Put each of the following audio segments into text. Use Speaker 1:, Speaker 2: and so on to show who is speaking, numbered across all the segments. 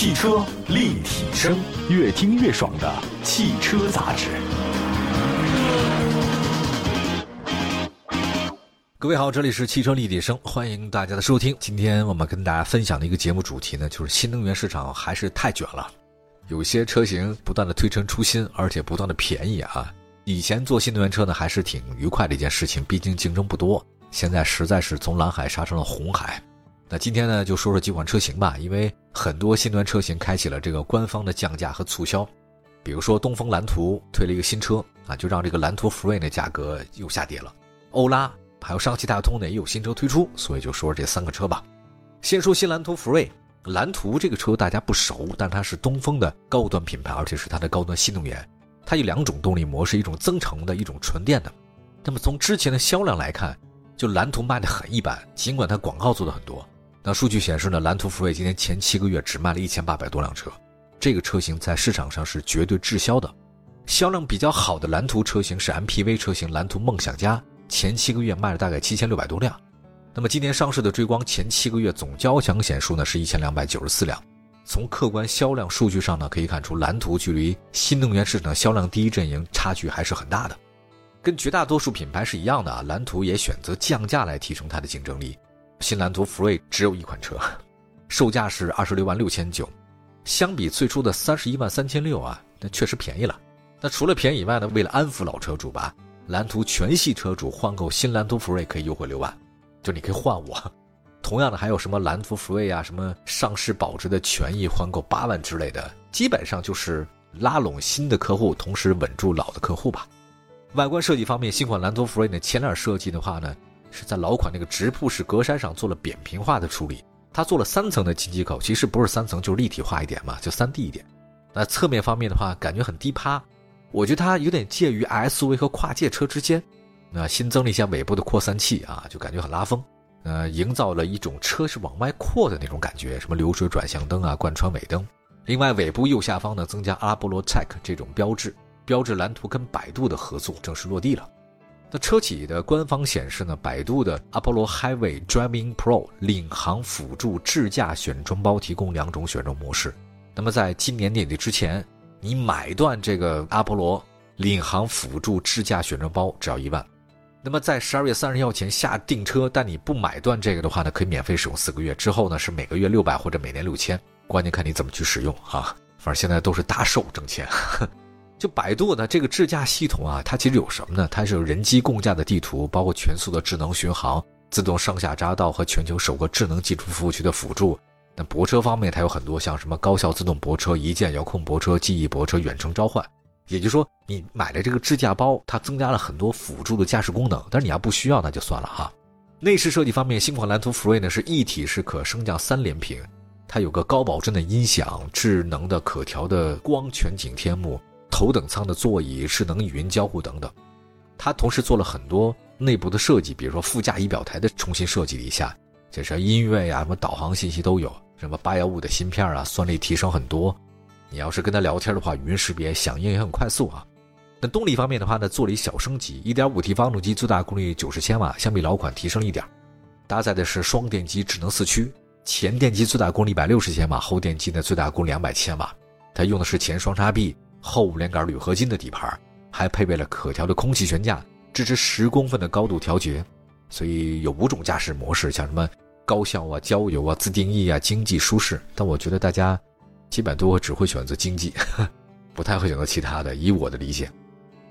Speaker 1: 汽车立体声，越听越爽的汽车杂志。
Speaker 2: 各位好，这里是汽车立体声，欢迎大家的收听。今天我们跟大家分享的一个节目主题呢，就是新能源市场还是太卷了，有些车型不断的推陈出新，而且不断的便宜啊。以前做新能源车呢，还是挺愉快的一件事情，毕竟竞争不多。现在实在是从蓝海杀成了红海。那今天呢，就说说几款车型吧，因为很多新能源车型开启了这个官方的降价和促销，比如说东风蓝图推了一个新车啊，就让这个蓝图 Free 的价格又下跌了。欧拉还有上汽大通呢也有新车推出，所以就说说这三个车吧。先说新蓝图 Free，蓝图这个车大家不熟，但它是东风的高端品牌，而且是它的高端新能源。它有两种动力模式，一种增程的，一种纯电的。那么从之前的销量来看，就蓝图卖的很一般，尽管它广告做的很多。那数据显示呢，蓝图福瑞今年前七个月只卖了一千八百多辆车，这个车型在市场上是绝对滞销的。销量比较好的蓝图车型是 MPV 车型蓝图梦想家，前七个月卖了大概七千六百多辆。那么今年上市的追光前七个月总交强险数呢是一千两百九十四辆。从客观销量数据上呢可以看出，蓝图距离新能源市场销量第一阵营差距还是很大的。跟绝大多数品牌是一样的啊，蓝图也选择降价来提升它的竞争力。新蓝图福瑞只有一款车，售价是二十六万六千九，相比最初的三十一万三千六啊，那确实便宜了。那除了便宜以外呢，为了安抚老车主吧，蓝图全系车主换购新蓝图福瑞可以优惠六万，就你可以换我。同样的还有什么蓝图福瑞啊，什么上市保值的权益换购八万之类的，基本上就是拉拢新的客户，同时稳住老的客户吧。外观设计方面，新款蓝图福瑞的前脸设计的话呢。是在老款那个直瀑式格栅上做了扁平化的处理，它做了三层的进气口，其实不是三层，就是立体化一点嘛，就三 D 一点。那侧面方面的话，感觉很低趴，我觉得它有点介于 SUV 和跨界车之间。那新增了一些尾部的扩散器啊，就感觉很拉风，呃，营造了一种车是往外扩的那种感觉，什么流水转向灯啊，贯穿尾灯。另外，尾部右下方呢，增加阿波罗 Tech 这种标志，标志蓝图跟百度的合作正式落地了。那车企的官方显示呢，百度的 Apollo Highway Driving Pro 领航辅助智驾选装包提供两种选装模式。那么在今年年底之前，你买断这个阿波罗领航辅助智驾选装包只要一万。那么在十二月三十号前下订车，但你不买断这个的话呢，可以免费使用四个月。之后呢是每个月六百或者每年六千，关键看你怎么去使用哈。反正现在都是大寿挣钱。呵就百度呢，这个智驾系统啊，它其实有什么呢？它是有人机共驾的地图，包括全速的智能巡航、自动上下匝道和全球首个智能基础服务区的辅助。那泊车方面，它有很多像什么高效自动泊车、一键遥控泊车、记忆泊车、远程召唤。也就是说，你买了这个智驾包，它增加了很多辅助的驾驶功能。但是你要不需要，那就算了哈。内饰设计方面，新款蓝图 Free 呢是一体式可升降三连屏，它有个高保真的音响、智能的可调的光全景天幕。头等舱的座椅、智能语音交互等等，它同时做了很多内部的设计，比如说副驾仪表台的重新设计了一下，这是音乐呀、什么导航信息都有，什么八幺五的芯片啊，算力提升很多。你要是跟他聊天的话，语音识别响应也很快速啊。那动力方面的话呢，做了一小升级，1.5T 发动机最大功率90千瓦，相比老款提升一点。搭载的是双电机智能四驱，前电机最大功率160千瓦，后电机呢最大功率200千瓦。它用的是前双叉臂。后五连杆铝合金的底盘，还配备了可调的空气悬架，支持十公分的高度调节，所以有五种驾驶模式，像什么高效啊、郊游啊、自定义啊、经济、舒适。但我觉得大家基本都只会选择经济，不太会选择其他的。以我的理解，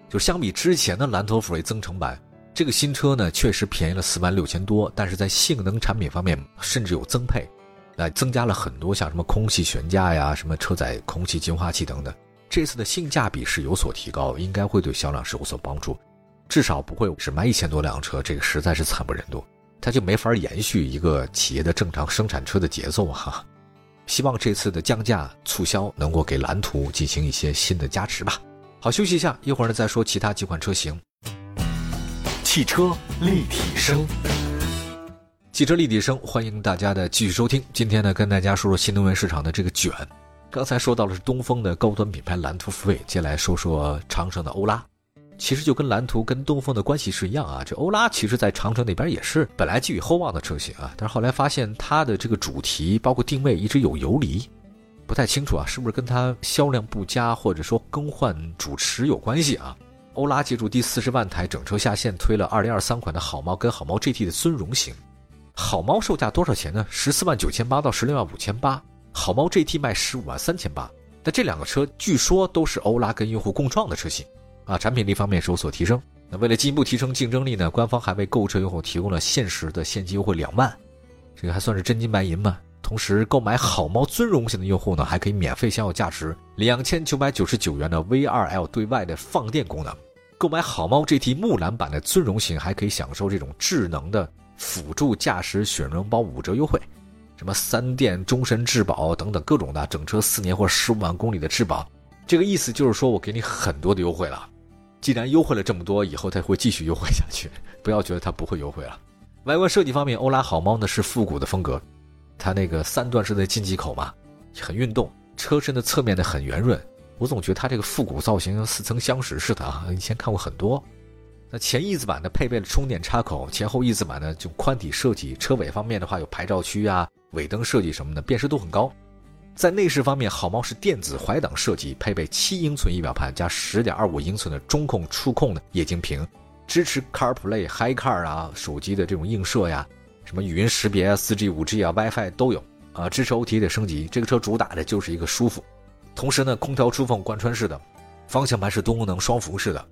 Speaker 2: 就相比之前的蓝图福瑞增程版，这个新车呢确实便宜了四万六千多，但是在性能产品方面甚至有增配，那增加了很多像什么空气悬架呀、什么车载空气净化器等等。这次的性价比是有所提高，应该会对销量是有所帮助，至少不会只卖一千多辆车，这个实在是惨不忍睹，它就没法延续一个企业的正常生产车的节奏哈。希望这次的降价促销能够给蓝图进行一些新的加持吧。好，休息一下，一会儿呢再说其他几款车型。
Speaker 1: 汽车立体声，
Speaker 2: 汽车立体声，欢迎大家的继续收听。今天呢，跟大家说说新能源市场的这个卷。刚才说到的是东风的高端品牌蓝图 Free，接下来说说长城的欧拉。其实就跟蓝图跟东风的关系是一样啊。这欧拉其实在长城那边也是本来寄予厚望的车型啊，但是后来发现它的这个主题包括定位一直有游离。不太清楚啊，是不是跟它销量不佳或者说更换主持有关系啊？欧拉借助第四十万台整车下线，推了二零二三款的好猫跟好猫 GT 的尊荣型。好猫售价多少钱呢？十四万九千八到十六万五千八。好猫 GT 卖十五万三千八。那这两个车据说都是欧拉跟用户共创的车型，啊，产品力方面是有所提升。那为了进一步提升竞争力呢，官方还为购车用户提供了限时的现金优惠两万，这个还算是真金白银吗？同时，购买好猫尊荣型的用户呢，还可以免费享有价值两千九百九十九元的 V2L 对外的放电功能。购买好猫 GT 木兰版的尊荣型，还可以享受这种智能的辅助驾驶选绒包五折优惠，什么三电终身质保等等各种的整车四年或十五万公里的质保。这个意思就是说我给你很多的优惠了。既然优惠了这么多，以后它会继续优惠下去，不要觉得它不会优惠了。外观设计方面，欧拉好猫呢是复古的风格，它那个三段式的进气口嘛，很运动，车身的侧面呢很圆润。我总觉得它这个复古造型似曾相识似的啊，以前看过很多。那前翼子板呢配备了充电插口，前后翼子板呢就宽体设计。车尾方面的话有牌照区啊，尾灯设计什么的，辨识度很高。在内饰方面，好猫是电子怀档设计，配备七英寸仪表盘加十点二五英寸的中控触控的液晶屏，支持 CarPlay、HiCar 啊，手机的这种映射呀，什么语音识别啊，四 G、五 G 啊，WiFi 都有啊，支持 OTA 的升级。这个车主打的就是一个舒服。同时呢，空调出风贯穿式的，方向盘是多功能双辐式的。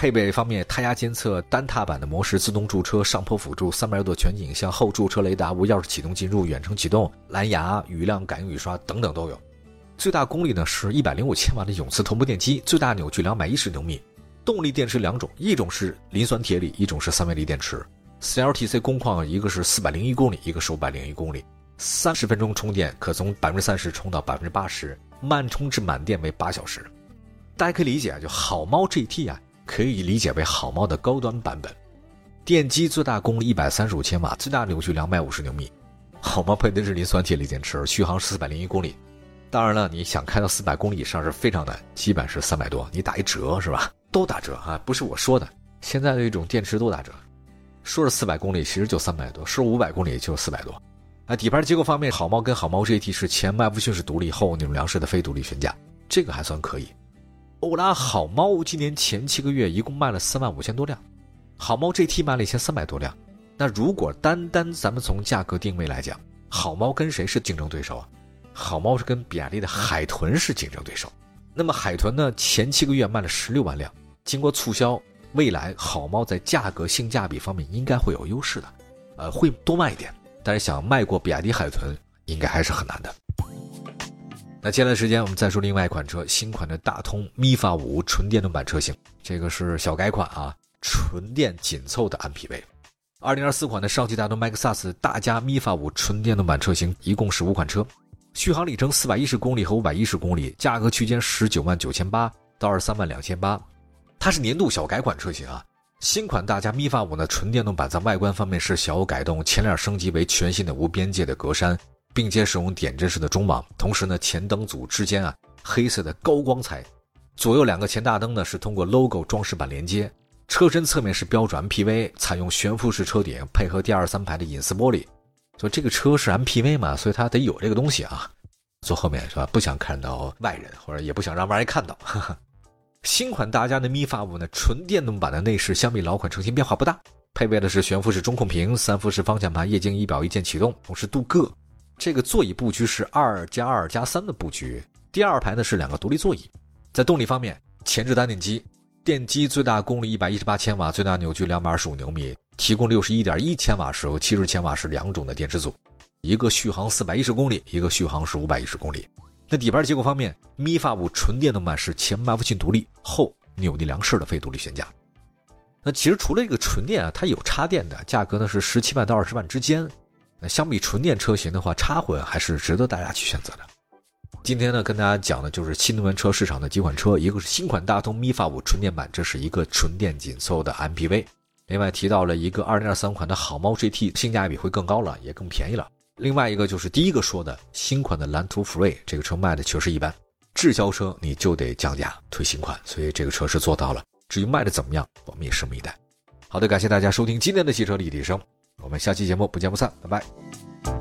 Speaker 2: 配备方面，胎压监测、单踏板的模式、自动驻车、上坡辅助、三百六度全景影像、后驻车雷达、无钥匙启动进入、远程启动、蓝牙、雨量感应雨刷等等都有。最大功率呢是一百零五千瓦的永磁同步电机，最大扭矩两百一十牛米。动力电池两种，一种是磷酸铁锂，一种是三元锂电池。CLTC 工况一个是四百零一公里，一个是五百零一公里，三十分钟充电可从百分之三十充到百分之八十。慢充至满电为八小时，大家可以理解啊，就好猫 GT 啊，可以理解为好猫的高端版本。电机最大功率一百三十五千瓦，最大扭矩两百五十牛米。好猫配的是磷酸铁锂电池，续航四百零一公里。当然了，你想开到四百公里以上是非常难，基本是三百多。你打一折是吧？都打折啊，不是我说的，现在的一种电池都打折。说是四百公里，其实就三百多；说五百公里就四百多。啊底盘结构方面，好猫跟好猫 GT 是前麦弗逊式独立，后扭梁式的非独立悬架，这个还算可以。欧拉好猫今年前七个月一共卖了三万五千多辆，好猫 GT 卖了一千三百多辆。那如果单单咱们从价格定位来讲，好猫跟谁是竞争对手啊？好猫是跟比亚迪的海豚是竞争对手。那么海豚呢，前七个月卖了十六万辆，经过促销，未来好猫在价格性价比方面应该会有优势的，呃，会多卖一点。但是想卖过比亚迪海豚，应该还是很难的。那接下来时间，我们再说另外一款车，新款的大通 MIFA 五纯电动版车型，这个是小改款啊，纯电紧凑的 MPV。二零二四款的上汽大通 MAXUS 大加 MIFA 五纯电动版车型，一共是五款车，续航里程四百一十公里和五百一十公里，价格区间十九万九千八到二十三万两千八，它是年度小改款车型啊。新款大家 MiFa 五呢，纯电动版在外观方面是小有改动，前脸升级为全新的无边界的格栅，并且使用点阵式的中网。同时呢，前灯组之间啊，黑色的高光彩，左右两个前大灯呢是通过 logo 装饰板连接。车身侧面是标准 MPV，采用悬浮式车顶，配合第二三排的隐私玻璃。所以这个车是 MPV 嘛，所以它得有这个东西啊。坐后面是吧？不想看到外人，或者也不想让外人看到。新款大家的 MiFa 五呢，纯电动版的内饰相比老款车型变化不大，配备的是悬浮式中控屏、三辐式方向盘、液晶仪表一键启动，同时镀铬。这个座椅布局是二加二加三的布局，第二排呢是两个独立座椅。在动力方面，前置单电机，电机最大功率一百一十八千瓦，最大扭矩两百二十五牛米，提供六十一点一千瓦时和七十千瓦时两种的电池组，一个续航四百一十公里，一个续航是五百一十公里。那底盘结构方面，Mi f 五纯电动版是前麦弗逊独立，后扭力梁式的非独立悬架。那其实除了这个纯电啊，它有插电的，价格呢是十七万到二十万之间。那相比纯电车型的话，插混还是值得大家去选择的。今天呢，跟大家讲的就是新能源车市场的几款车，一个是新款大通 MiFa 五纯电版，这是一个纯电紧凑的 MPV。另外提到了一个二零二三款的好猫 GT，性价比会更高了，也更便宜了。另外一个就是第一个说的新款的蓝图 Free 这个车卖的确实一般，滞销车你就得降价推新款，所以这个车是做到了。至于卖的怎么样，我们也拭目以待。好的，感谢大家收听今天的汽车立体声，我们下期节目不见不散拜拜。